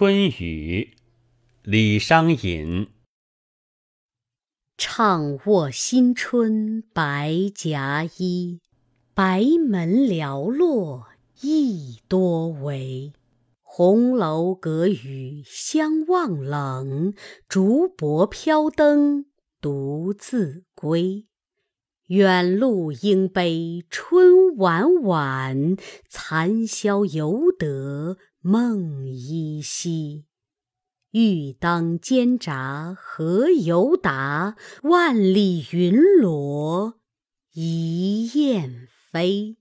春雨，李商隐。怅卧新春白夹衣，白门寥落意多为。红楼隔雨相望冷，竹帛飘灯独自归。远路应悲春晚晚，残宵犹得梦依稀。欲当煎炸何由达？万里云罗一雁飞。